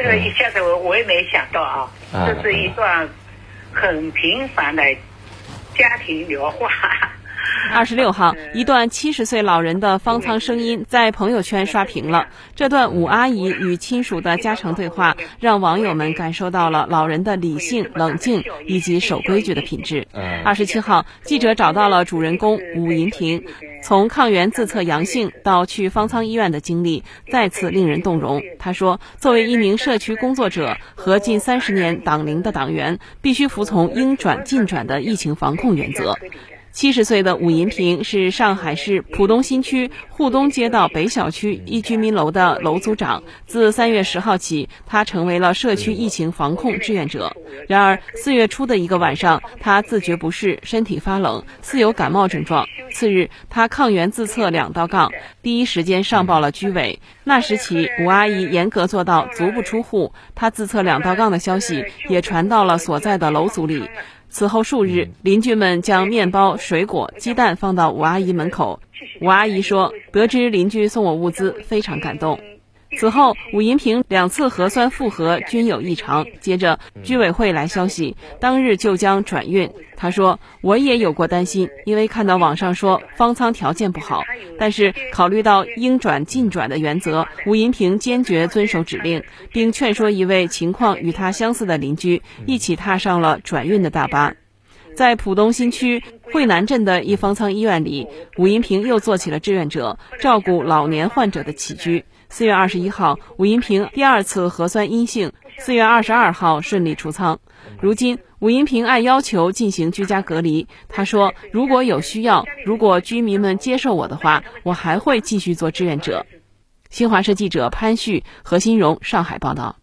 这个一下子我我也没想到啊，啊这是一段很平凡的家庭聊话。二十六号，一段七十岁老人的方舱声音在朋友圈刷屏了。这段武阿姨与亲属的家常对话，让网友们感受到了老人的理性、冷静以及守规矩的品质。嗯二十七号，记者找到了主人公武银婷，从抗原自测阳性到去方舱医院的经历，再次令人动容。他说：“作为一名社区工作者和近三十年党龄的党员，必须服从应转尽转的疫情防控原则。”七十岁的武银平是上海市浦东新区沪东街道北小区一居民楼的楼组长。自三月十号起，他成为了社区疫情防控志愿者。然而，四月初的一个晚上，他自觉不适，身体发冷，似有感冒症状。次日，他抗原自测两道杠，第一时间上报了居委。那时起，武阿姨严格做到足不出户。她自测两道杠的消息也传到了所在的楼组里。此后数日，邻居们将面包、水果、鸡蛋放到吴阿姨门口。吴阿姨说：“得知邻居送我物资，非常感动。”此后，武银平两次核酸复核均有异常。接着，居委会来消息，当日就将转运。他说：“我也有过担心，因为看到网上说方舱条件不好，但是考虑到应转尽转的原则，武银平坚决遵守指令，并劝说一位情况与他相似的邻居一起踏上了转运的大巴。”在浦东新区惠南镇的一方舱医院里，武银平又做起了志愿者，照顾老年患者的起居。四月二十一号，武银平第二次核酸阴性，四月二十二号顺利出舱。如今，武银平按要求进行居家隔离。他说：“如果有需要，如果居民们接受我的话，我还会继续做志愿者。”新华社记者潘旭、何新荣上海报道。